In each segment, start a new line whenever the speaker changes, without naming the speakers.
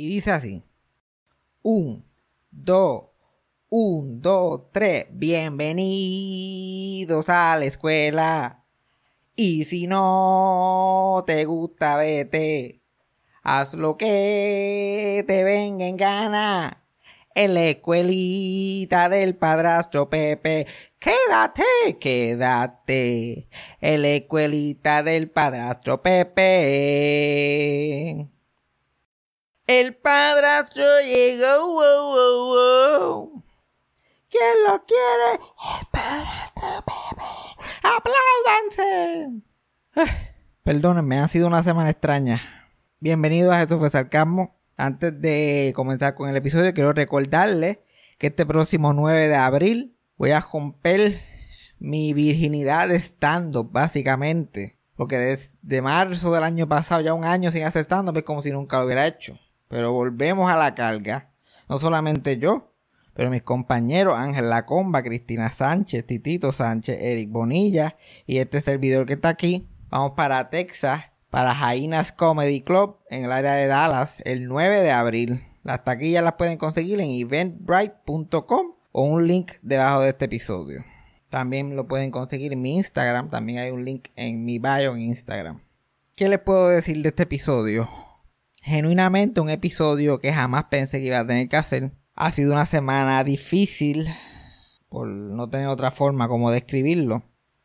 Y dice así. Un, dos, un, dos, tres. Bienvenidos a la escuela. Y si no te gusta, vete. Haz lo que te venga en gana en la escuelita del padrastro Pepe. Quédate, quédate en la escuelita del padrastro Pepe. El padrastro llegó, wow, wow, wow. ¿Quién lo quiere? El padrastro Pepe. ¡Apláudanse! Perdónenme, ha sido una semana extraña. Bienvenidos a Jesús fue Sarcasmo. Antes de comenzar con el episodio, quiero recordarles que este próximo 9 de abril voy a romper mi virginidad de stand-up, básicamente. Porque desde marzo del año pasado, ya un año sin hacer es como si nunca lo hubiera hecho. Pero volvemos a la carga. No solamente yo, pero mis compañeros Ángel Lacomba, Cristina Sánchez, Titito Sánchez, Eric Bonilla y este servidor que está aquí. Vamos para Texas para Jainas Comedy Club en el área de Dallas el 9 de abril. Las taquillas las pueden conseguir en eventbrite.com o un link debajo de este episodio. También lo pueden conseguir en mi Instagram. También hay un link en mi bio en Instagram. ¿Qué les puedo decir de este episodio? Genuinamente un episodio que jamás pensé que iba a tener que hacer. Ha sido una semana difícil, por no tener otra forma como describirlo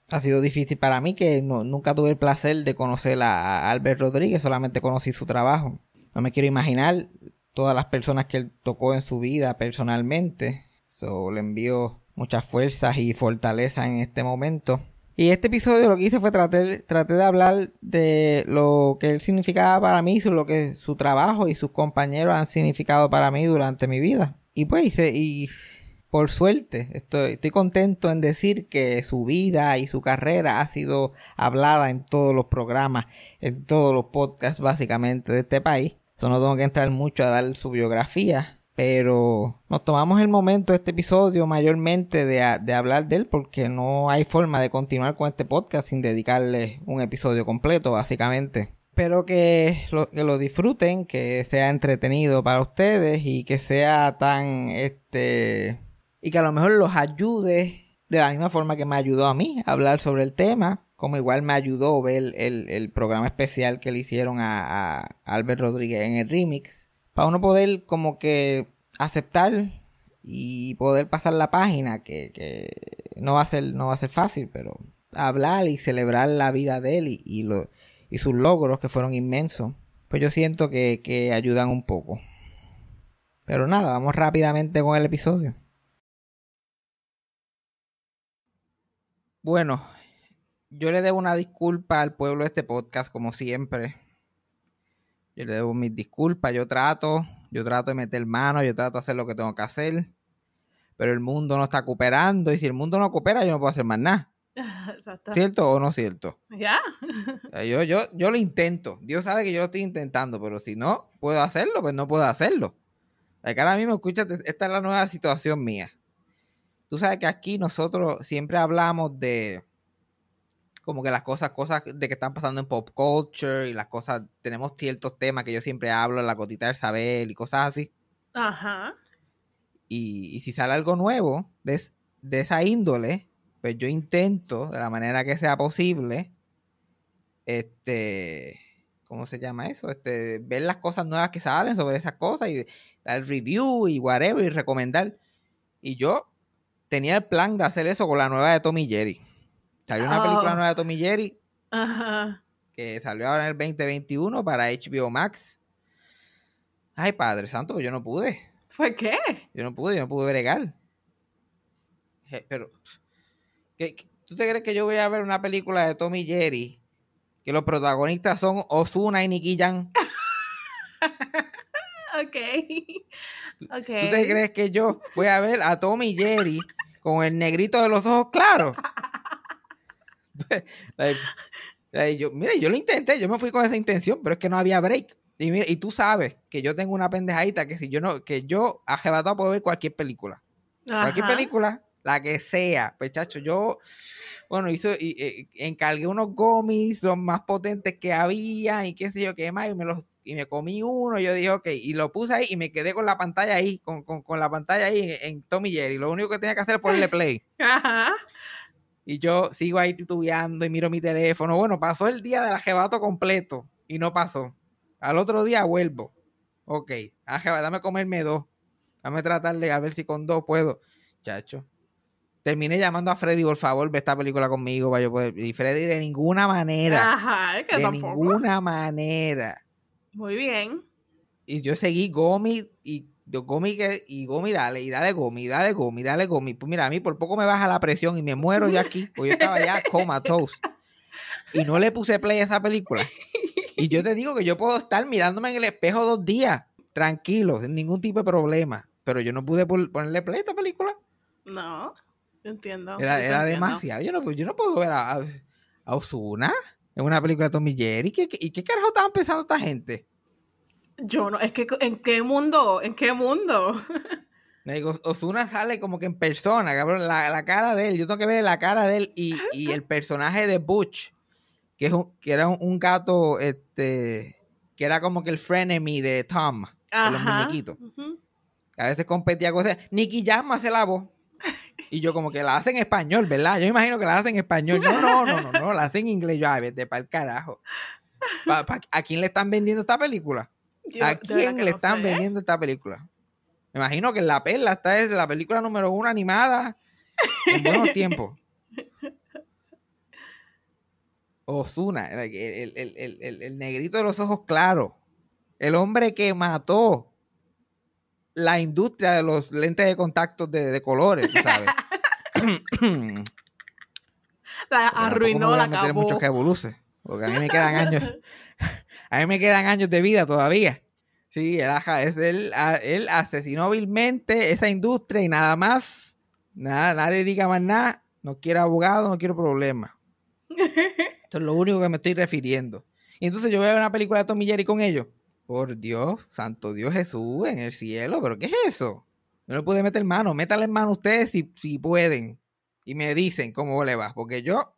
ha sido difícil para mí que nunca tuve el placer de conocer a, Albert Rodríguez, solamente conocí su trabajo. No me quiero imaginar todas las personas que él tocó en su vida personalmente. So, le envío muchas fuerzas y fortaleza en este momento. Y este episodio lo que hice fue tratar, de hablar de lo que él significaba para mí, lo que su trabajo y sus compañeros han significado para mí durante mi vida. Y pues y por suerte, estoy, estoy contento en decir que su vida y su carrera ha sido hablada en todos los programas, en todos los podcasts básicamente de este país. Eso no tengo que entrar mucho a dar su biografía, pero nos tomamos el momento de este episodio mayormente de, de, hablar de él porque no hay forma de continuar con este podcast sin dedicarle un episodio completo, básicamente. Espero que lo, que lo disfruten, que sea entretenido para ustedes y que sea tan este y que a lo mejor los ayude de la misma forma que me ayudó a mí a hablar sobre el tema, como igual me ayudó ver el, programa especial que le hicieron a, Albert Rodríguez en el remix, para uno poder como que aceptar y poder pasar la página, que, no, va a ser, no va a ser fácil, pero hablar y celebrar la vida de él y, lo, y sus logros que fueron inmensos, pues yo siento que, que ayudan un poco. Pero nada, vamos rápidamente con el episodio. Bueno, yo le debo una disculpa al pueblo de este podcast, como siempre. Yo le debo mis disculpas, yo trato, yo trato de meter mano, yo trato de hacer lo que tengo que hacer. Pero el mundo no está cooperando y si el mundo no coopera, yo no puedo hacer más nada. ¿Cierto o no cierto?
Ya.
Yo, yo, yo lo intento. Dios sabe que yo lo estoy intentando, pero si no puedo hacerlo, pues no puedo hacerlo. que ahora mismo, escúchate, esta es la nueva situación mía. Tú sabes que aquí nosotros siempre hablamos de como que las cosas, cosas de que están pasando en pop culture y las cosas, tenemos ciertos temas que yo siempre hablo, la gotita del saber y cosas así.
Ajá.
Y, si sale algo nuevo de, de, esa índole, pues yo intento, de la manera que sea posible, este, ¿cómo se llama eso? Este, ver las cosas nuevas que salen sobre esas cosas y dar review y whatever y recomendar. Y yo tenía el plan de hacer eso con la nueva de Tommy Jerry. Salió una película oh. nueva de Tommy Jerry. Que salió ahora en el 2021 para HBO Max. Ay, Padre Santo, yo no pude.
¿Fue qué?
Yo no pude, yo no pude bregar. Pero, tú te crees que yo voy a ver una película de Tommy Jerry que los protagonistas son Osuna y Nicky Jan?
ok.
¿Tú te crees que yo voy a ver a Tommy Jerry con el negrito de los ojos claros? yo, mire, yo lo intenté, yo me fui con esa intención, pero es que no había break. Y, mira, y tú sabes que yo tengo una pendejadita que si yo no, que yo a puedo ver cualquier película. Cualquier película la que sea. Pues chacho, yo, bueno, hizo, y, eh, encargué unos gomis, los más potentes que había, y qué sé yo qué más, y me los y me comí uno, yo dije, ok, y lo puse ahí y me quedé con la pantalla ahí, con, la pantalla ahí en, en, Tommy Jerry. Lo único que tenía que hacer es ponerle play. Ajá. Y yo sigo ahí titubeando y miro mi teléfono. Bueno, pasó el día del ajebato completo y no pasó. Al otro día vuelvo. Ok, dame comerme dos. Dame tratar de a ver si con dos puedo. Chacho. Terminé llamando a Freddy, por favor, ve esta película conmigo. Vaya, Y Freddy de ninguna manera. Ajá, es que de ninguna manera.
Muy bien.
Y yo seguí Gomi y Gomi y Gomi dale, y dale Gomi, dale Gomi, dale Gomi. Pues mira, a mí por poco me baja la presión y me muero yo aquí, porque yo estaba ya comatose. Y no le puse play a esa película. Y yo te digo que yo puedo estar mirándome en el espejo dos días, tranquilo, sin ningún tipo de problema. Pero yo no pude ponerle play a esta película.
No, entiendo.
Era, demasiado. Yo no, yo no puedo ver a, a Osuna. Es una película de Tommy Jerry. ¿Y qué carajo estaban pensando esta gente?
Yo no, es que ¿en qué mundo? ¿En qué mundo?
Osuna sale como que en persona, cabrón, la, cara de él. Yo tengo que ver la cara de él y, el personaje de Butch, que, es que era un, gato, este, que era como que el frenemy de Tom, de los muñequitos. A veces competía con Nicky Jam hace la voz. Y yo como que la hace en español, ¿verdad? Yo me imagino que la hace en español. No, no, no, no, no, la hace en inglés. Yo, a vete para el carajo. ¿A quién le están vendiendo esta película? ¿A quién le están vendiendo esta película? Me imagino que La Perla esta es la película número uno animada en buenos tiempos. Osuna, el, negrito de los ojos claros. El hombre que mató la industria de los lentes de contacto de, colores, tú sabes.
la arruinó, la acabó.
muchos que porque a mí me quedan años, a mí me quedan años de vida todavía. Sí, él, es, él, él asesinó vilmente esa industria y nada más. Nada, nadie diga más nada. No quiero abogado, no quiero problemas. Eso es lo único que me estoy refiriendo. Y entonces yo veo una película de Tommy Jerry con ellos. Por Dios, santo Dios Jesús en el cielo, pero ¿qué es eso? No le pude meter mano. Métale en mano ustedes si, si pueden. Y me dicen cómo le va. Porque yo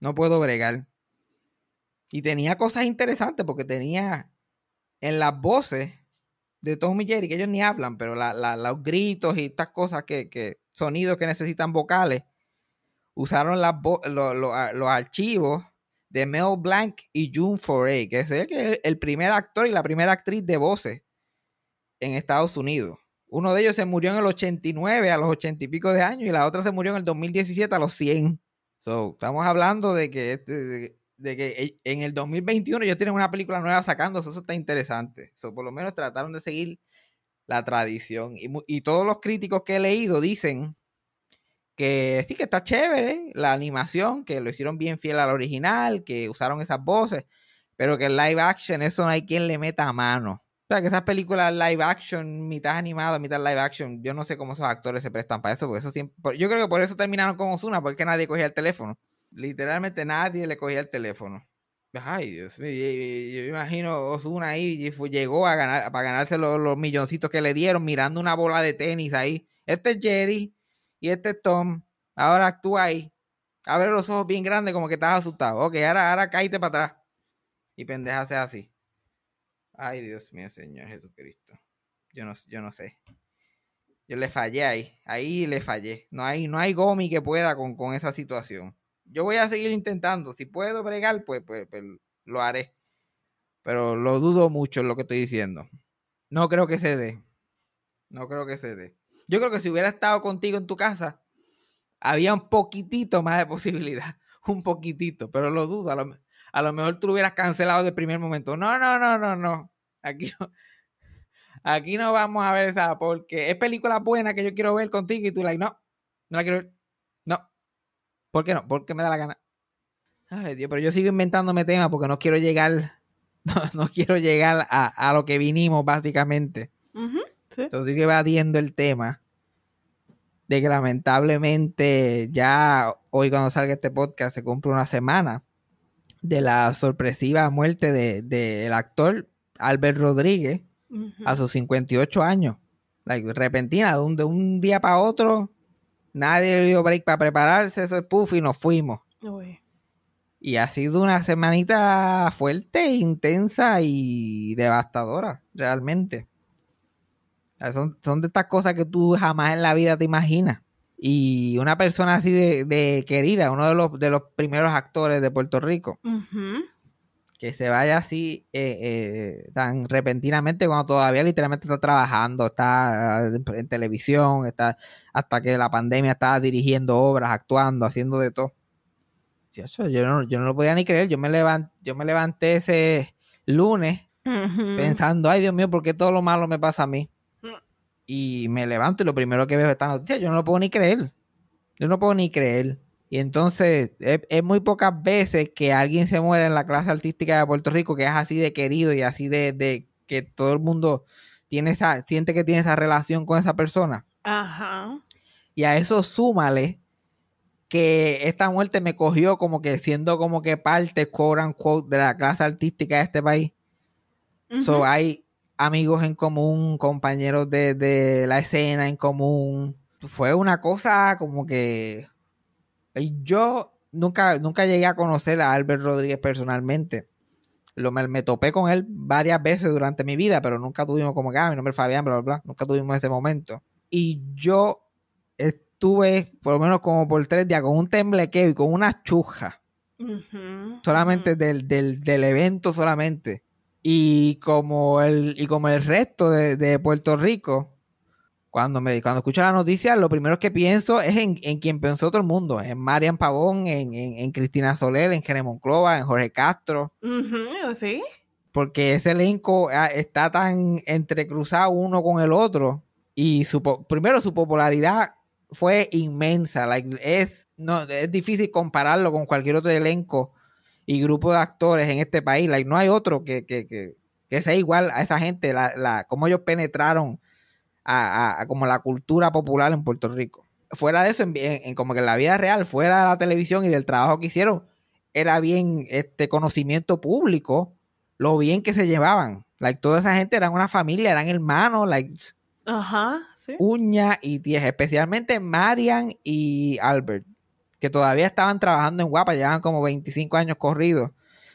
no puedo bregar. Y tenía cosas interesantes porque tenía en las voces de Tommy Jerry, que ellos ni hablan, pero los gritos y estas cosas que, sonidos que necesitan vocales, usaron los archivos de Mel Blanc y June Foray, que es el, el primer actor y la primera actriz de voces en Estados Unidos. Uno de ellos se murió en el 89 a los 80 y pico de años y la otra se murió en el 2017 a los 100. So, estamos hablando de que este, de que en el 2021 ya tienen una película nueva sacando, eso está interesante. So, por lo menos trataron de seguir la tradición. Y, todos los críticos que he leído dicen que sí que está chévere la animación, que lo hicieron bien fiel al original, que usaron esas voces, pero que el live action, eso no hay quien le meta a mano. O sea, que esas películas live action, mitad animada, mitad live action, yo no sé cómo esos actores se prestan para eso, porque eso siempre, yo creo que por eso terminaron con Osuna, porque nadie cogía el teléfono literalmente nadie le cogía el teléfono. Ay, Dios mío, yo, imagino Osuna ahí llegó a ganar, para ganarse los, milloncitos que le dieron mirando una bola de tenis ahí. Este es Jerry y este es Tom. Ahora actúa ahí. Abre los ojos bien grandes como que estás asustado. Ok, ahora, ahora cállate para atrás. Y pendeja sea así. Ay, Dios mío, Señor Jesucristo. Yo no, yo no sé. Yo le fallé ahí. Ahí le fallé. No hay, no hay gomi que pueda con, con esa situación yo voy a seguir intentando. Si puedo bregar, pues, pues, pues, lo haré. Pero lo dudo mucho lo que estoy diciendo. No creo que se dé. No creo que se dé. Yo creo que si hubiera estado contigo en tu casa, había un poquitito más de posibilidad. Un poquitito, pero lo dudo. A lo, mejor tú lo hubieras cancelado de primer momento. No, no, no, no, no. Aquí no. Aquí no vamos a ver esa porque es película buena que yo quiero ver contigo y tú like, no, no la quiero ver. ¿Por qué no? Porque me da la gana. Ay, Dios, pero yo sigo inventándome temas porque no quiero llegar, no, quiero llegar a, lo que vinimos, básicamente. Entonces sigo evadiendo el tema de que lamentablemente ya hoy cuando salga este podcast se cumple una semana de la sorpresiva muerte del de, actor Albert Rodríguez a sus 58 años. repentina, de un, de un día para otro Nadie le dio break para prepararse, eso es puff y nos fuimos.
Uy.
Y ha sido una semanita fuerte, intensa y devastadora, realmente. Son, son de estas cosas que tú jamás en la vida te imaginas. Y una persona así de, de querida, uno de los, de los primeros actores de Puerto Rico. Que se vaya así eh, eh, tan repentinamente cuando todavía literalmente está trabajando, está eh, en televisión, está hasta que la pandemia estaba dirigiendo obras, actuando, haciendo de todo. Yo no, yo no lo podía ni creer. Yo me, levan- yo me levanté ese lunes pensando, ay Dios mío, ¿por qué todo lo malo me pasa a mí?
Mm.
Y me levanto y lo primero que veo es esta noticia. Yo no lo puedo ni creer. Yo no puedo ni creer. Y entonces es, es muy pocas veces que alguien se muere en la clase artística de Puerto Rico que es así de querido y así de, de que todo el mundo tiene esa, siente que tiene esa relación con esa persona.
Ajá.
Y a eso súmale que esta muerte me cogió como que siendo como que parte, quote unquote, de la clase artística de este país.
Ujú.
So, hay amigos en común, compañeros de, de la escena en común. Fue una cosa como que yo nunca, nunca llegué a conocer a Albert Rodríguez personalmente. Lo, me, me topé con él varias veces durante mi vida, pero nunca tuvimos como que, ah, mi nombre es Fabián, bla, bla, bla. Nunca tuvimos ese momento. Y yo estuve, por lo menos como por tres días, con un temblequeo y con una chuja solamente del, del, del evento solamente. Y como el, y como el resto de, de Puerto Rico, cuando me cuando escucho la noticia, lo primero que pienso es en, en quien pensó todo el mundo, en Marian Pavón, en, en, en Cristina Soler, en Jeremy Monclova, en Jorge Castro,
Sí.
porque ese elenco ah, está tan entrecruzado uno con el otro. Y su, primero su popularidad fue inmensa. like, es, no, es difícil compararlo con cualquier otro elenco y grupo de actores en este país. Like, no hay otro que, que, que, que sea igual a esa gente, la, la, cómo ellos penetraron a, a- a como la cultura popular en Puerto Rico. Fuera de eso, en, como que en la vida real, fuera de la televisión y del trabajo que hicieron, era bien este conocimiento público lo bien que se llevaban. Like, toda esa gente eran una familia, eran hermanos, like,
Ajá. Sí.
uña y tías, especialmente Marian y Albert, que todavía estaban trabajando en Guapa, llevaban como 25 años corridos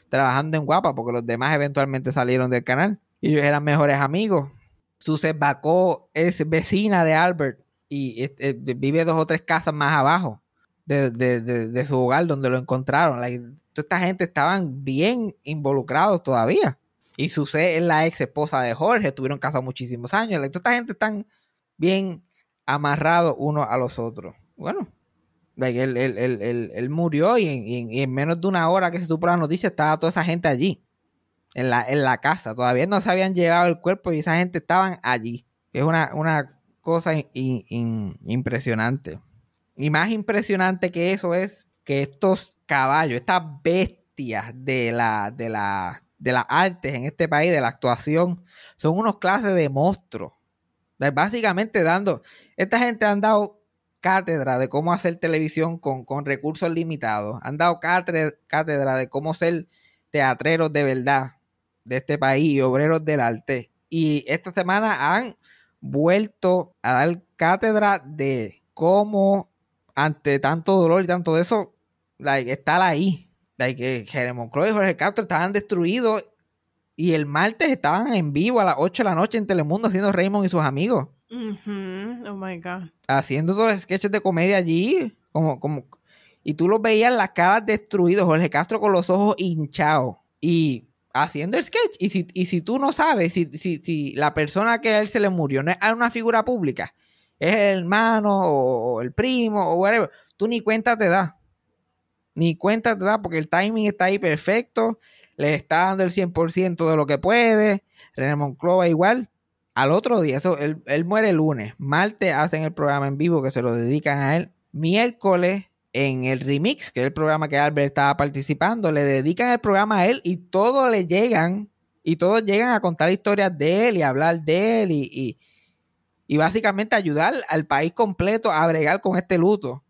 trabajando en Guapa, porque los demás eventualmente salieron del canal. Y ellos eran mejores amigos. Suset Bacó es vecina de Albert y eh, vive dos o tres casas más abajo de, su hogar donde lo encontraron. Toda esta gente estaban bien involucrados todavía. Y Suset es la ex esposa de Jorge, estuvieron casados muchísimos años. Toda esta gente están bien amarrados unos a los otros. Bueno, él, murió y en menos de una hora que se supo la noticia estaba toda esa gente allí, en la, en la casa. Todavía no se habían llevado el cuerpo y esa gente estaban allí. Es una, una cosa impresionante. Y más impresionante que eso es que estos caballos, estas bestias de la, de la, de las artes en este país, de la actuación, son unos clases de monstruos. Básicamente dando, esta gente han dado cátedra de cómo hacer televisión con, con recursos limitados. Han dado cátedra de cómo ser teatreros de verdad de este país y obreros del arte. Y esta semana han vuelto a dar cátedra de cómo ante tanto dolor y tanto de eso, like, estar ahí. Like, que Jeremy Croix y Jorge Castro estaban destruidos y el martes estaban en vivo a las 8 de la noche en Telemundo haciendo Raymond y sus amigos.
Oh my God.
Haciendo todos los sketches de comedia allí. Como, como, y tú los veías las caras destruidos. Jorge Castro con los ojos hinchados. Y haciendo el sketch. Y si, y si tú no sabes, si, si, si la persona que a él se le murió no es una figura pública, es el hermano o, el primo o whatever, tú ni cuenta te das. Ni cuenta te das porque el timing está ahí perfecto. Le está dando el 100% de lo que puede. René Monclova igual. Al otro día, eso, él, él muere el lunes. Martes hacen el programa en vivo que se lo dedican a él. Miércoles en el remix, que es el programa que Albert estaba participando, le dedican el programa a él y todos le llegan y todos llegan a contar historias de él y hablar de él y, y, y básicamente ayudar al país completo a bregar con este luto,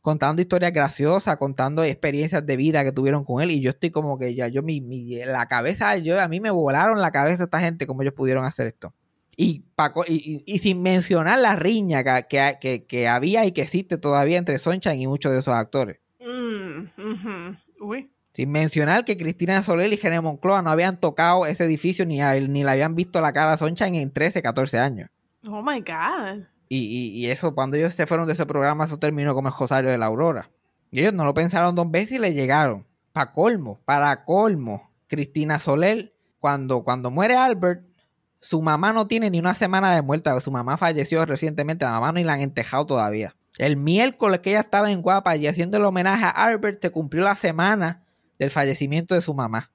contando historias graciosas, contando experiencias de vida que tuvieron con él y yo estoy como que ya yo mi, mi la cabeza, yo a mí me volaron la cabeza esta gente como ellos pudieron hacer esto. Y, y, sin mencionar la riña que, que, había y que existe todavía entre Sunshine y muchos de esos actores.
Mm,
sin mencionar que Cristina Soler y Gene Moncloa no habían tocado ese edificio ni, ni le habían visto la cara a Sunshine en 13, 14 años.
Oh my God.
Y, eso, cuando ellos se fueron de ese programa, eso terminó como el Rosario de la Aurora. Y ellos no lo pensaron dos veces y le llegaron. Para colmo, para colmo. Cristina Soler, cuando, cuando muere Albert, su mamá no tiene ni una semana de muerta. Su mamá falleció recientemente. La mamá ni la han entejado todavía. El miércoles que ella estaba en Guapa y haciendo el homenaje a Albert, se cumplió la semana del fallecimiento de su mamá.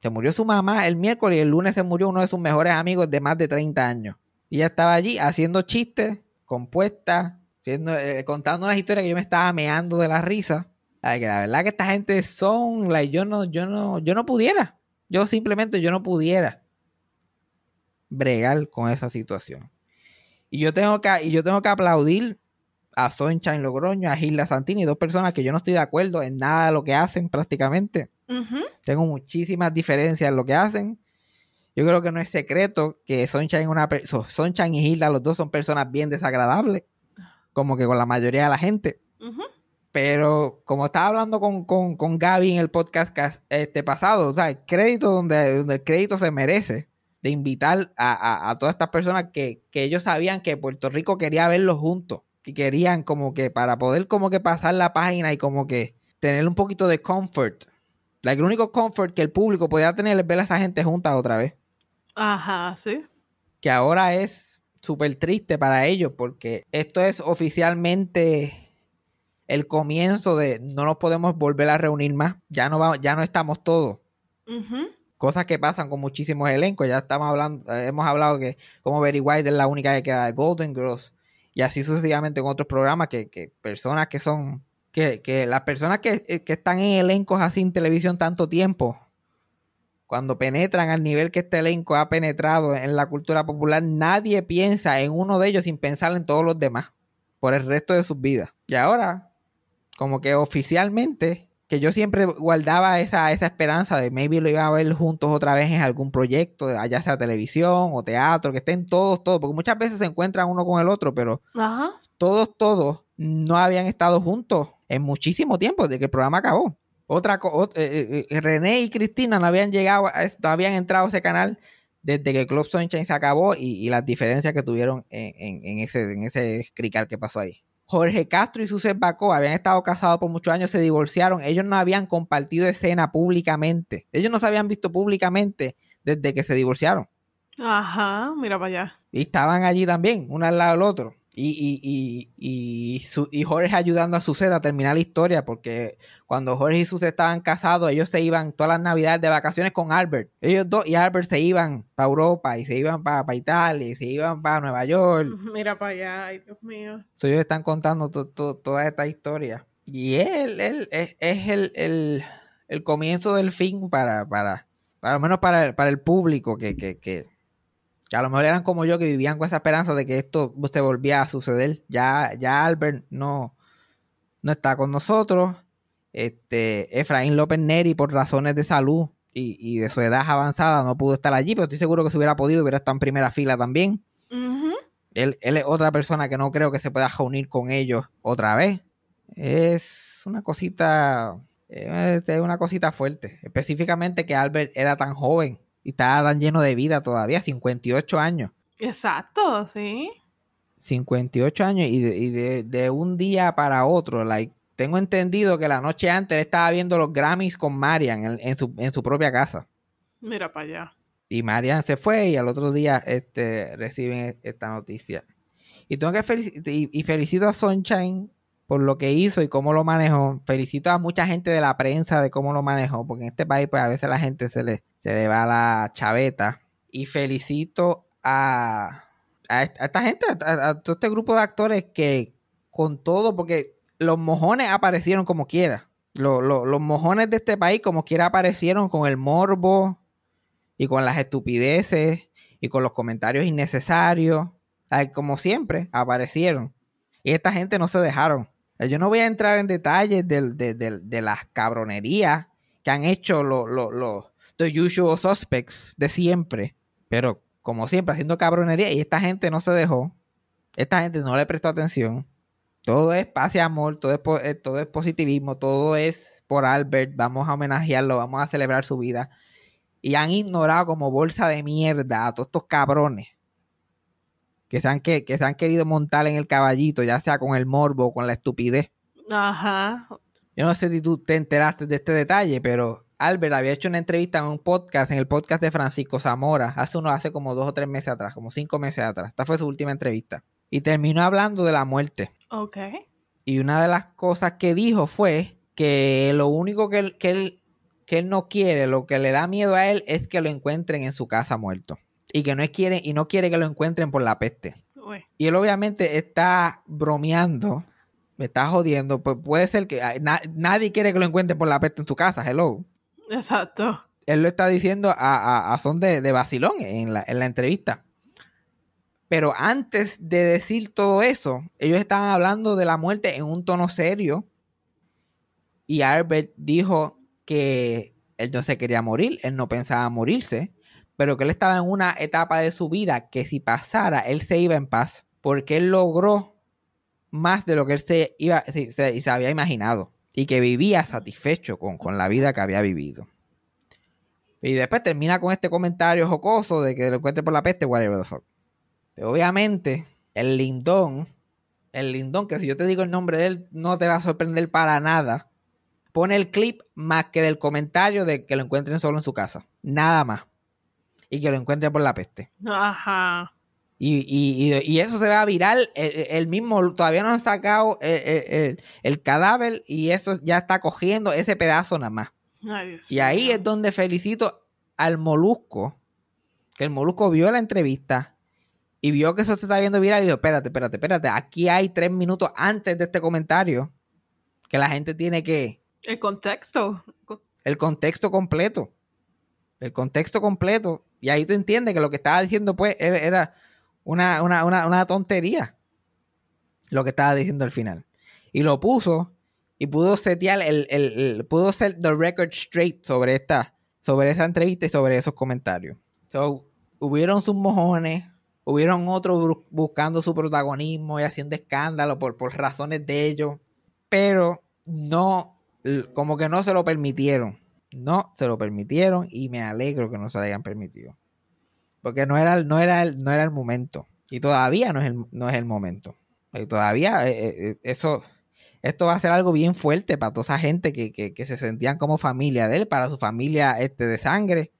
Se murió su mamá el miércoles y el lunes se murió uno de sus mejores amigos de más de 30 años. Y ella estaba allí haciendo chistes, compuestas, eh, contando unas historias que yo me estaba meando de la risa. Ay, que la verdad que esta gente son, like, yo no, yo no, yo no pudiera. Yo simplemente yo no pudiera bregar con esa situación. Y yo tengo que, y yo tengo que aplaudir a Sunshine Logroño, a Gilda Santini, dos personas que yo no estoy de acuerdo en nada de lo que hacen prácticamente. Tengo muchísimas diferencias en lo que hacen. Yo creo que no es secreto que Sunshine, una, Sunshine y Hilda, los dos son personas bien desagradables, como que con la mayoría de la gente. Pero como estaba hablando con, con, Gaby en el podcast este pasado, o sea, el crédito donde, donde el crédito se merece de invitar a, todas estas personas que, que, ellos sabían que Puerto Rico quería verlos juntos y querían como que para poder como que pasar la página y como que tener un poquito de comfort. el único comfort que el público podía tener es ver a esa gente juntas otra vez.
Ajá, sí.
Que ahora es súper triste para ellos porque esto es oficialmente el comienzo de no nos podemos volver a reunir más. Ya no, vamos, ya no estamos todos. Cosas que pasan con muchísimos elencos. Ya estamos hablando, eh, hemos hablado que como Very White es la única que queda de Golden Girls. Y así sucesivamente con otros programas que, que personas que son, que, que las personas que, eh, que, están en elencos así en televisión tanto tiempo, cuando penetran al nivel que este elenco ha penetrado en la cultura popular, nadie piensa en uno de ellos sin pensar en todos los demás por el resto de sus vidas. Y ahora, como que oficialmente, que yo siempre guardaba esa, esa esperanza de maybe lo iba a ver juntos otra vez en algún proyecto, ya sea televisión o teatro, que estén todos, todos, porque muchas veces se encuentran uno con el otro, pero todos, todos no habían estado juntos en muchísimo tiempo, desde que el programa acabó. Otra eh, eh, eh, René y Cristina no habían llegado, no habían entrado a ese canal desde que Club Sunshine se acabó y, las diferencias que tuvieron en, ese, en ese crical que pasó ahí. Jorge Castro y Suset Bacó habían estado casados por muchos años, se divorciaron. Ellos no habían compartido escena públicamente. Ellos no se habían visto públicamente desde que se divorciaron.
Ajá, mira para allá.
Y estaban allí también, uno al lado del otro. Y, y, y, Jorge ayudando a Suceda a terminar la historia, porque cuando Jorge y Suceda estaban casados, ellos se iban todas las navidades de vacaciones con Albert. Ellos dos y Albert se iban para Europa y se iban para, Italia y se iban para Nueva York.
Mira para allá, ay Dios mío.
ellos están contando toda esta historia. Y él, él, es, el, comienzo del fin para, para, para lo menos para, para el público que, que, que que a lo mejor eran como yo que vivían con esa esperanza de que esto se volvía a suceder. Ya, ya Albert no, no está con nosotros. Este, Efraín López Neri, por razones de salud y, de su edad avanzada, no pudo estar allí, pero estoy seguro que si hubiera podido, hubiera estado en primera fila también. él, él, es otra persona que no creo que se pueda reunir con ellos otra vez. Es una cosita, es una cosita fuerte. Específicamente que Albert era tan joven y estaba tan lleno de vida todavía, 58 años.
Exacto, sí.
58 años y de, un día para otro, like, tengo entendido que la noche antes él estaba viendo los Grammys con Marian en, su, propia casa.
Mira para allá.
Y Marian se fue y al otro día este, reciben esta noticia. Y tengo que y felicito a Sunshine por lo que hizo y cómo lo manejó. Felicito a mucha gente de la prensa de cómo lo manejó, porque en este país pues a veces la gente se le, se le va la chaveta. Y felicito a, a, esta gente, a, todo este grupo de actores que con todo, porque los mojones aparecieron como quiera. los mojones de este país como quiera aparecieron con el morbo y con las estupideces y con los comentarios innecesarios. Como siempre, aparecieron. Y esta gente no se dejaron. Yo no voy a entrar en detalles de, las cabronerías que han hecho los, los, usual suspects de siempre. Pero como siempre, haciendo cabronería. Y esta gente no se dejó. Esta gente no le prestó atención. Todo es paz y amor, todo es, eh, todo es positivismo, todo es por Albert. Vamos a homenajearlo, vamos a celebrar su vida. Y han ignorado como bolsa de mierda a todos estos cabrones que se han, que, que se han querido montar en el caballito, ya sea con el morbo o con la estupidez.
Ajá.
Yo no sé si tú te enteraste de este detalle, pero Albert había hecho una entrevista en un podcast, en el podcast de Francisco Zamora, hace uno, hace como dos o tres meses atrás, como cinco meses atrás. Esta fue su última entrevista. Y terminó hablando de la muerte.
Ok.
Y una de las cosas que dijo fue que lo único que él, que él, que él no quiere, lo que le da miedo a él, es que lo encuentren en su casa muerto. Y que no quiere, y no quiere que lo encuentren por la peste.
Uy.
Y él obviamente está bromeando, me está jodiendo. Pues puede ser que na- nadie quiere que lo encuentren por la peste en su casa, hello.
Exacto.
Él lo está diciendo a, a- son de, de vacilón en la, en la entrevista. Pero antes de decir todo eso, ellos estaban hablando de la muerte en un tono serio. Y Albert dijo que él no se quería morir, él no pensaba morirse, pero que él estaba en una etapa de su vida que si pasara, él se iba en paz, porque él logró más de lo que él se, iba, se había imaginado y que vivía satisfecho con, con la vida que había vivido. Y después termina con este comentario jocoso de que lo encuentre por la peste, whatever the fuck. Obviamente, el lindón, el lindón, que si yo te digo el nombre de él, no te va a sorprender para nada. Pone el clip más que del comentario de que lo encuentren solo en su casa. Nada más. Y que lo encuentren por la peste.
Ajá.
Y, y- y- y eso se va a viral. El, el mismo, todavía no han sacado el, el- el- el cadáver y eso ya está cogiendo ese pedazo nada más.
Ay,
Y ahí es donde felicito al Molusco, que el Molusco vio la entrevista y vio que eso se está viendo viral y dijo, espérate, espérate, espérate, aquí hay tres minutos antes de este comentario que la gente tiene que,
El contexto.
el contexto completo, el contexto completo, y ahí tú entiendes que lo que estaba diciendo pues era una, una, una, una tontería, lo que estaba diciendo al final. Y lo puso y pudo setear el, el, pudo ser the record straight sobre esta, sobre esa entrevista y sobre esos comentarios. So, hubieron sus mojones, hubieron otros buscando su protagonismo y haciendo escándalo por, por razones de ellos, pero no, como que no se lo permitieron. No se lo permitieron y me alegro que no se lo hayan permitido. Porque no era, el- no era, el, no era el momento. Y todavía no es el, no es el momento. Y todavía eh, eh, eso, esto va a ser algo bien fuerte para toda esa gente que, que- que se sentían como familia de él, para su familia este, de sangre,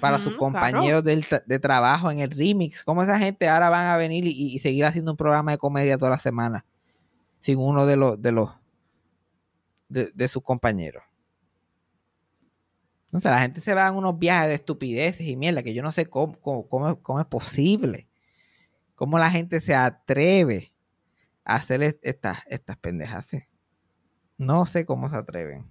para sus compañeros del tra- de trabajo en el remix. ¿Cómo esa gente ahora van a venir y, y seguir haciendo un programa de comedia toda la semana sin uno de los de los de, de sus compañeros? No sé, la gente se va en unos viajes de estupideces y mierda que yo no sé cómo, cómo, cómo- es posible. Cómo la gente se atreve a hacer es- estas, estas pendejas. No sé cómo se atreven.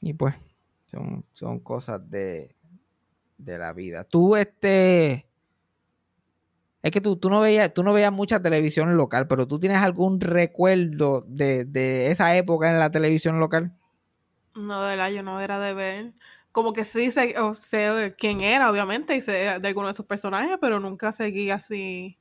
Y pues, son, son cosas de, de la vida. Tú, este. Es que tú, tú no veías, tú no veías mucha televisión local, pero tú tienes algún recuerdo de, de esa época en la televisión local.
No, de verdad, yo no era de ver. Como que sí sé, o sé quién era, obviamente, y sé de algunos de sus personajes, pero nunca seguí así.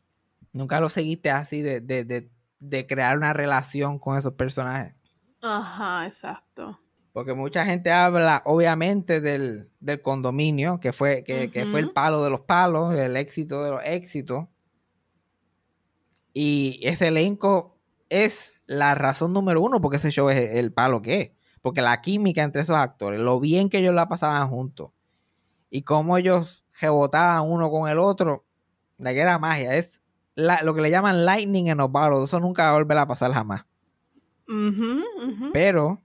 Nunca lo seguiste así de, de, de, de crear una relación con esos personajes.
Ajá, exacto.
Porque mucha gente habla, obviamente, del, del condominio, que fue, que, que fue el palo de los palos, el éxito de los éxitos. Y ese elenco es la razón número uno porque ese show es el palo que es. Porque la química entre esos actores, lo bien que ellos la pasaban juntos y cómo ellos rebotaban uno con el otro, la que era magia. Es la- lo que le llaman lightning en los battles. Eso nunca va a volver a pasar jamás. Pero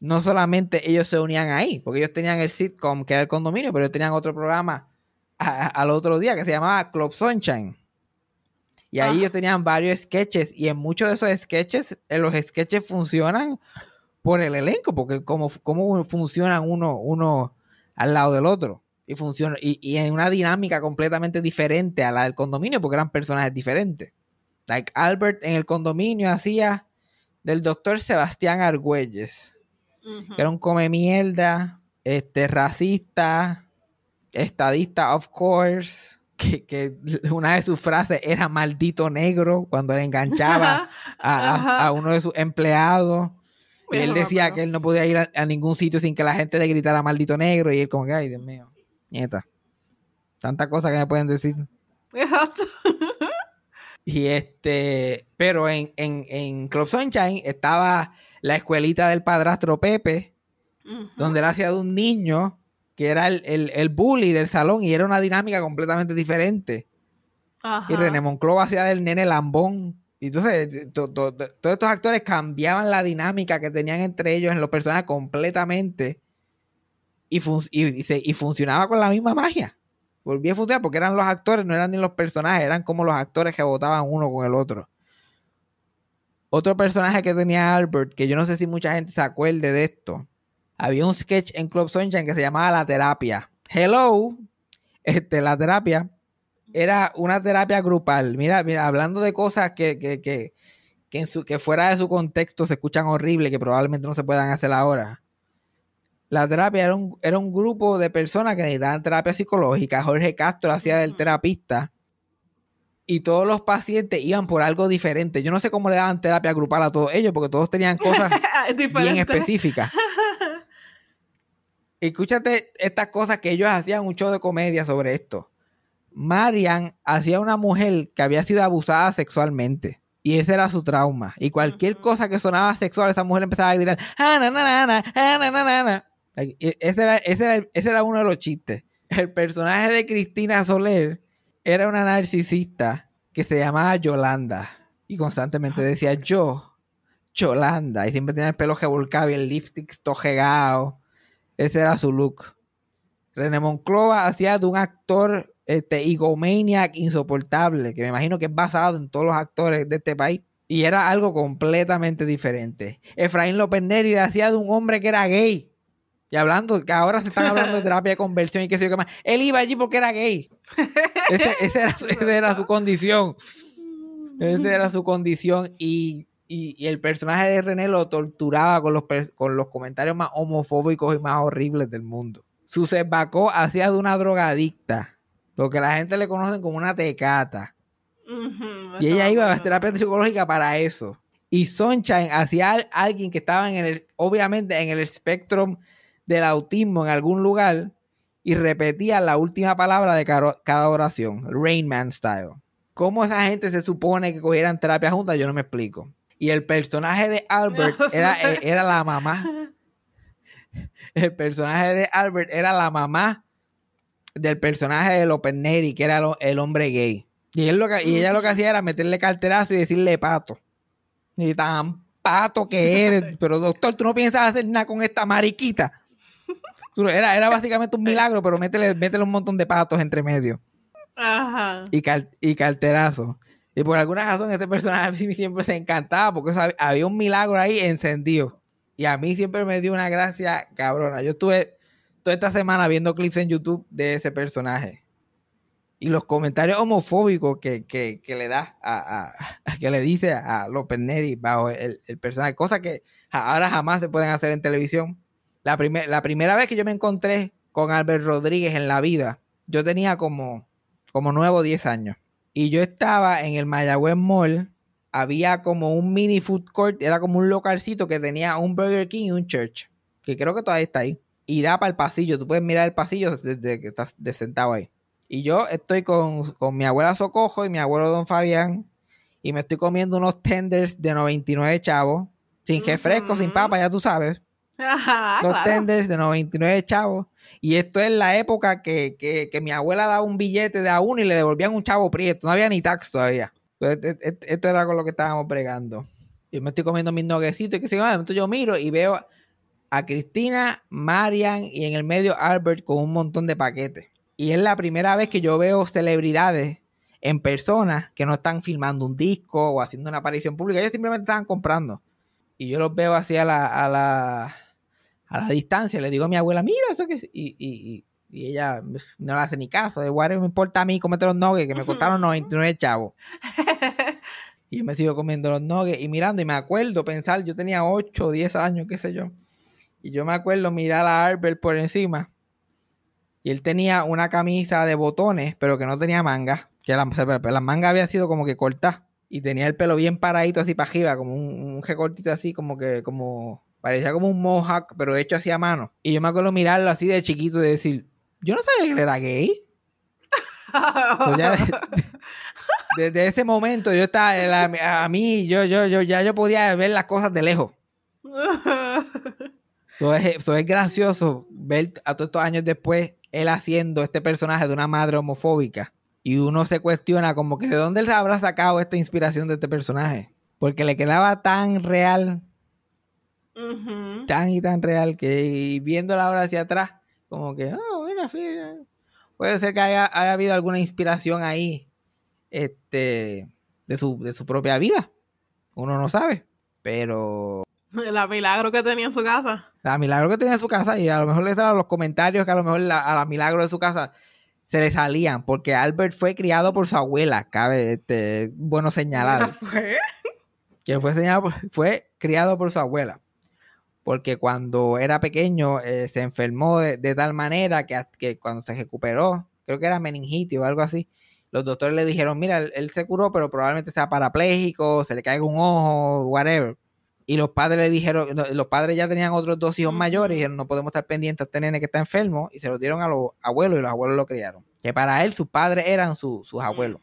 no solamente ellos se unían ahí, porque ellos tenían el sitcom que era el condominio, pero ellos tenían otro programa al otro día que se llamaba Club Sunshine. Y ahí ellos tenían varios sketches y en muchos de esos sketches, eh, los sketches funcionan por el elenco, porque como, como funcionan uno, uno al lado del otro. Y funciona, y, y en una dinámica completamente diferente a la del condominio, porque eran personajes diferentes. Like Albert en el condominio hacía del doctor Sebastián Argüelles, que era un come mierda, este, racista, estadista, of course, que, una de sus frases era maldito negro cuando le enganchaba a, uno de sus empleados. Él decía que él no podía ir a, ningún sitio sin que la gente le gritara maldito negro. Y él como que, ay, Dios mío, nieta. Tantas cosas que me pueden decir. Exacto. Y este, pero en, en, Club Sunshine estaba la escuelita del padrastro Pepe, donde él hacía de un niño que era el, el, bully del salón y era una dinámica completamente diferente. Y René Monclova hacía del nene lambón. Y entonces todos estos actores cambiaban la dinámica que tenían entre ellos en los personajes completamente y, y, funcionaba con la misma magia. Volvía a funcionar porque eran los actores, no eran ni los personajes, eran como los actores que votaban uno con el otro. Otro personaje que tenía Albert, que yo no sé si mucha gente se acuerde de esto, había un sketch en Club Sunshine que se llamaba La Terapia. Hello, este, la terapia era una terapia grupal. Mira, mira, hablando de cosas que, que, que, que, en su, que fuera de su contexto se escuchan horribles, que probablemente no se puedan hacer ahora. La terapia era un, era un grupo de personas que necesitaban terapia psicológica. Jorge Castro hacía del terapista. Y todos los pacientes iban por algo diferente. Yo no sé cómo le daban terapia grupal a todos ellos, porque todos tenían cosas bien específicas. escúchate estas cosas que ellos hacían un show de comedia sobre esto. Marian hacía una mujer que había sido abusada sexualmente. Y ese era su trauma. Y cualquier cosa que sonaba sexual, esa mujer empezaba a gritar. Ese era, ese, era, ese era uno de los chistes. El personaje de Cristina Soler era una narcisista que se llamaba Yolanda. Y constantemente decía yo, Yolanda. Y siempre tenía el pelo revolcado y el lipstick tojegado. Ese era su look. René Monclova hacía de un actor este, egomaniac insoportable, que me imagino que es basado en todos los actores de este país. Y era algo completamente diferente. Efraín López Neri hacía de un hombre que era gay. Y hablando, que ahora se están hablando de terapia de conversión y qué sé yo qué más. Él iba allí porque era gay. Ese, era, esa era su condición. Esa era su condición. Y y, el personaje de René lo torturaba con los, con los comentarios más homofóbicos y más horribles del mundo. Su Bacó hacía de una drogadicta, lo que la gente le conoce como una tecata. y ella iba a terapia psicológica para eso. Y Sunshine hacía a alguien que estaba en el, obviamente en el espectro del autismo en algún lugar y repetía la última palabra de cada oración, Rain Man style. ¿Cómo esa gente se supone que cogieran terapia juntas? Yo no me explico. Y el personaje de Albert era, eh, era la mamá. El personaje de Albert era la mamá del personaje de López Neri, que era el hombre gay. Y, él lo que, y ella lo que hacía era meterle carterazo y decirle pato. Y tan pato que eres. Pero doctor, tú no piensas hacer nada con esta mariquita. Era, era básicamente un milagro, pero métele, métele un montón de patos entre medio. Ajá. Y, y carterazo. Y por alguna razón este personaje a mí siempre se encantaba porque había un milagro ahí encendido. Y a mí siempre me dio una gracia cabrona. Yo estuve toda esta semana viendo clips en YouTube de ese personaje. Y los comentarios homofóbicos que, le da a, que le dice a López Neri bajo el, personaje, cosas que ahora jamás se pueden hacer en televisión. La, la primera vez que yo me encontré con Albert Rodríguez en la vida, yo tenía como, como 9 o 10 años. Y yo estaba en el Mayagüez Mall. Había como un mini food court. Era como un localcito que tenía un Burger King y un church. Que creo que todavía está ahí. Y da para el pasillo. Tú puedes mirar el pasillo desde que estás sentado ahí. Y yo estoy con, mi abuela Socojo y mi abuelo Don Fabián. Y me estoy comiendo unos tenders de 99 chavos. Sin refresco, sin papa, ya tú sabes. Los tenders de 99 chavos. Y esto es la época que, mi abuela daba un billete de a uno y le devolvían un chavo prieto. No había ni tax todavía. esto era con lo que estábamos bregando. Yo me estoy comiendo mis noguecitos y que se entonces yo miro y veo a Cristina, Marian y en el medio Albert con un montón de paquetes. Y es la primera vez que yo veo celebridades en persona que no están filmando un disco o haciendo una aparición pública, ellos simplemente estaban comprando. Y yo los veo así a la, a la, a la distancia, le digo a mi abuela, mira eso que... Y, y, y ella no le hace ni caso, de igual me importa a mí comerte los nuggets que me costaron 99 chavos. y yo me sigo comiendo los nuggets y mirando y me acuerdo pensar, yo tenía 8 o 10 años, qué sé yo. Y yo me acuerdo mirar a Albert por encima. Y él tenía una camisa de botones, pero que no tenía manga. Que la, la manga había sido como que corta. Y tenía el pelo bien paradito así para arriba, como un, un recortito así, como que, como, parecía como un mohawk, pero hecho así a mano. Y yo me acuerdo mirarlo así de chiquito y decir, yo no sabía que él era gay. desde ese momento yo estaba, a mí, yo, yo, yo, ya yo podía ver las cosas de lejos. Eso es, gracioso ver a todos estos años después él haciendo este personaje de una madre homofóbica. Y uno se cuestiona como que de dónde él se habrá sacado esta inspiración de este personaje. Porque le quedaba tan real. Tan y tan real que viéndola ahora hacia atrás, como que, oh, mira, puede ser que haya, habido alguna inspiración ahí este, de, su, de su propia vida. Uno no sabe. Pero
la milagro que tenía en su casa.
La milagro que tenía en su casa y a lo mejor le los comentarios que a lo mejor a la milagro de su casa se le salían porque Albert fue criado por su abuela, cabe este, bueno señalar. fue? Que fue, señalado, fue criado por su abuela. Porque cuando era pequeño eh, se enfermó de, tal manera que, que, cuando se recuperó, creo que era meningitis o algo así, los doctores le dijeron, mira, él, él se curó, pero probablemente sea parapléjico, se le caiga un ojo, whatever. Y los padres le dijeron, los padres ya tenían otros dos hijos mayores y dijeron, no podemos estar pendientes a este nene que está enfermo. Y se lo dieron a los abuelos y los abuelos lo criaron. Que para él sus padres eran sus abuelos.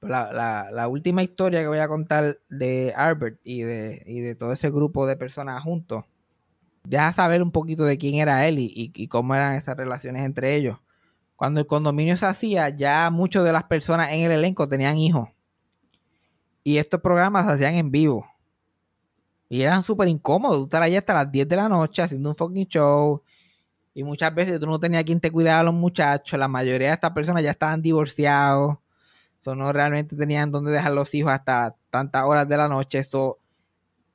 La, última historia que voy a contar de Albert y de, de todo ese grupo de personas juntos, deja saber un poquito de quién era él y, y cómo eran esas relaciones entre ellos. Cuando el condominio se hacía, ya muchas de las personas en el elenco tenían hijos. Y estos programas se hacían en vivo. Y eran súper incómodos. Tú estar allí hasta las 10 de la noche haciendo un fucking show. Y muchas veces tú no tenías quien te cuidara a los muchachos. La mayoría de estas personas ya estaban divorciados. So, no realmente tenían dónde dejar los hijos hasta tantas horas de la noche. Eso.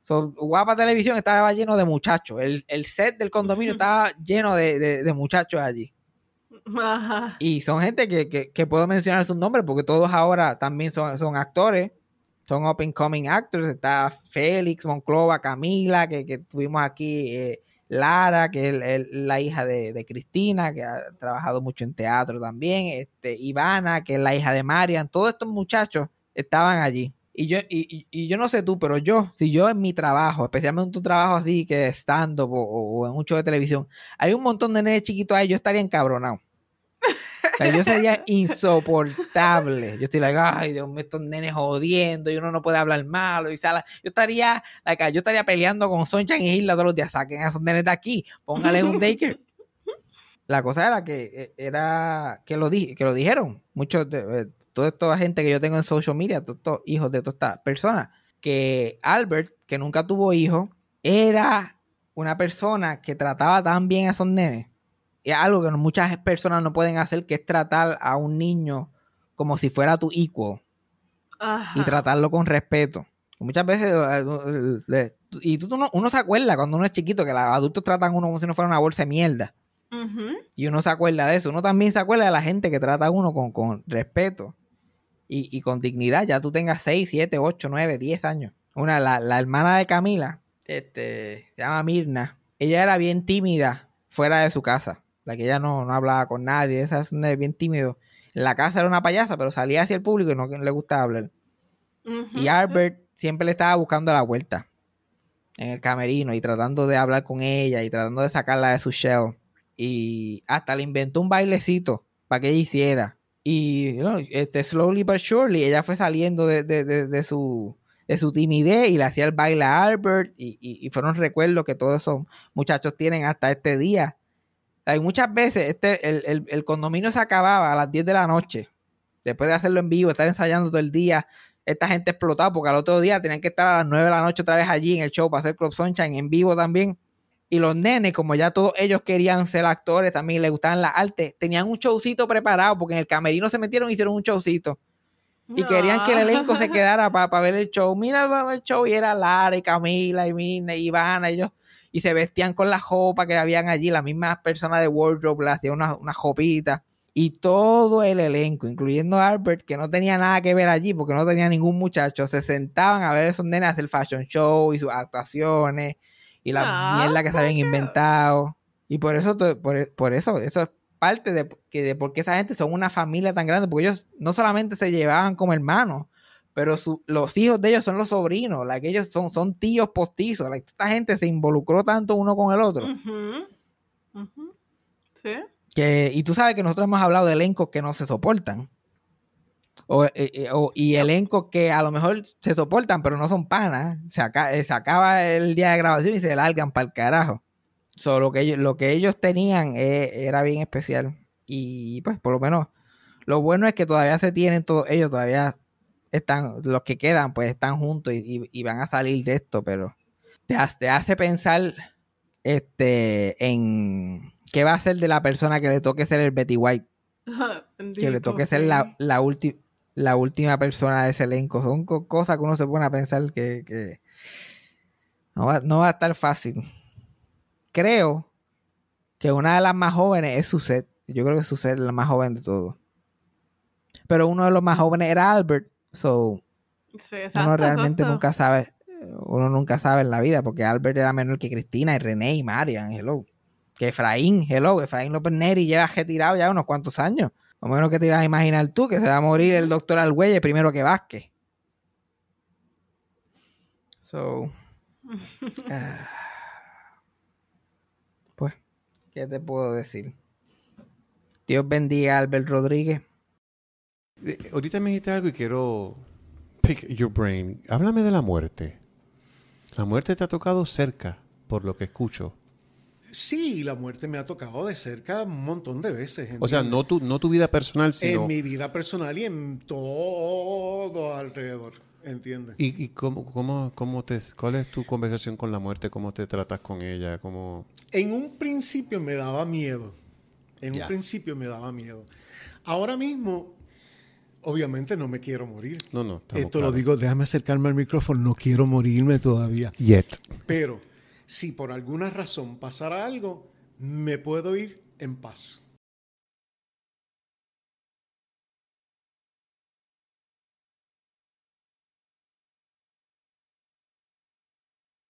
So, Guapa Televisión estaba lleno de muchachos. El, set del condominio estaba lleno de, muchachos allí. Y son gente que, puedo mencionar sus nombres porque todos ahora también son, son actores son up and coming actors. Está Félix, Monclova, Camila, que, que tuvimos aquí, eh, Lara, que es la hija de, Cristina, que ha trabajado mucho en teatro también, este, Ivana, que es la hija de Marian. Todos estos muchachos estaban allí. Y yo, y, yo no sé tú, pero yo, si yo en mi trabajo, especialmente un trabajo así que estando o, o, en un show de televisión, hay un montón de nenes chiquitos ahí, yo estaría encabronado. O sea, yo sería insoportable. Yo estoy like, ay, Dios mío, estos nenes jodiendo y uno no puede hablar malo y sala. Yo estaría, like, yo estaría peleando con Sonchan y Isla todos los días. Saquen a esos nenes de aquí, póngale un daycare. La cosa era que eh, era que lo que lo dijeron muchos de eh, toda esta gente que yo tengo en social media, todos estos hijos de todas estas personas, que Albert, que nunca tuvo hijos, era una persona que trataba tan bien a esos nenes es algo que muchas personas no pueden hacer, que es tratar a un niño como si fuera tu equal. Y tratarlo con respeto. Muchas veces, eh, eh, y tú, uno, se acuerda cuando uno es chiquito que los adultos tratan a uno como si no fuera una bolsa de mierda. Y uno se acuerda de eso. Uno también se acuerda de la gente que trata a uno con, respeto y, con dignidad. Ya tú tengas 6, 7, 8, 9, 10 años. Una, la, la hermana de Camila, este, se llama Mirna. Ella era bien tímida fuera de su casa la que ella no, no hablaba con nadie, esa es bien tímido. En la casa era una payasa, pero salía hacia el público y no le gustaba hablar. y Albert siempre le estaba buscando la vuelta en el camerino y tratando de hablar con ella y tratando de sacarla de su shell. Y hasta le inventó un bailecito para que ella hiciera. Y este, slowly but surely ella fue saliendo de, de, su, de su timidez y le hacía el baile a Albert. Y, y, fueron recuerdos que todos esos muchachos tienen hasta este día hay muchas veces este, el, condominio se acababa a las 10 de la noche. Después de hacerlo en vivo, estar ensayando todo el día, esta gente explotaba porque al otro día tenían que estar a las 9 de la noche otra vez allí en el show para hacer Club Sunshine en vivo también. Y los nenes, como ya todos ellos querían ser actores, también les gustaban las artes, tenían un showcito preparado, porque en el camerino se metieron y hicieron un showcito. Y querían que el elenco se quedara para ver el show. Mira el show, y era Lara y Camila y Mina y Ivana, ellos. Y se vestían con la jopa que habían allí, las mismas personas de wardrobe le hacían una, una jopita. Y todo el elenco, incluyendo a Albert, que no tenía nada que ver allí porque no tenía ningún muchacho, se sentaban a ver a esos nenes hacer fashion show y sus actuaciones y la
Ah,
mierda que se habían inventado. Y por eso, por, por eso, eso es parte de, que de por qué esa gente son una familia tan grande, porque ellos no solamente se llevaban como hermanos, pero su- los hijos de ellos son los sobrinos, like, ellos son, son tíos postizos, like, esta gente se involucró tanto uno con el otro.
Sí.
Que, y tú sabes que nosotros hemos hablado de elencos que no se soportan. O, eh, eh, o- y elencos que a lo mejor se soportan, pero no son panas. Se, aca- eh, se acaba el día de grabación y se largan para el carajo. So, lo, que ellos, lo que ellos tenían eh, era bien especial. Y pues, por lo menos, lo bueno es que todavía se tienen todos ellos, todavía están, los que quedan, pues están juntos y, y- y van a salir de esto, pero te hace, te hace pensar este en qué va a ser de la persona que le toque ser el Betty White, que le toque ser la, la, ulti- la última persona de ese elenco. Son co- cosas que uno se pone a pensar que, que no, va, no va a estar fácil. Creo que una de las más jóvenes es Suzette. Yo creo que Suzette es la más joven de todos. Pero uno de los más jóvenes era Albert. So,
Sí, exacto,
uno realmente
exacto.
nunca sabe, uno nunca sabe en la vida, porque Albert era menor que Cristina y René y Marian, hello. Que Efraín, hello, Efraín López Neri lleva retirado ya unos cuantos años. O menos que te ibas a imaginar tú, que se va a morir el doctor Algüelle primero que Vázquez. So, ah, pues, ¿qué te puedo decir? Dios bendiga a Albert Rodríguez.
Eh, Ahorita me dijiste algo y quiero pick your brain. Háblame de la muerte. La muerte te ha tocado cerca, por lo que escucho.
Sí, la muerte me ha tocado de cerca un montón de veces.
O sea, no tu, no tu vida personal, sino...
En mi vida personal y en todo alrededor, ¿entiendes?
¿Y, y cómo, cómo, cómo te, cuál es tu conversación con la muerte? ¿Cómo te tratas con ella? ¿Cómo...
En un principio me daba miedo. En un principio me daba miedo. Ahora mismo, obviamente no me quiero morir.
No, no.
Esto lo digo, déjame acercarme al micrófono, no quiero morirme todavía.
Yet.
Pero si por alguna razón pasara algo, me puedo ir en paz.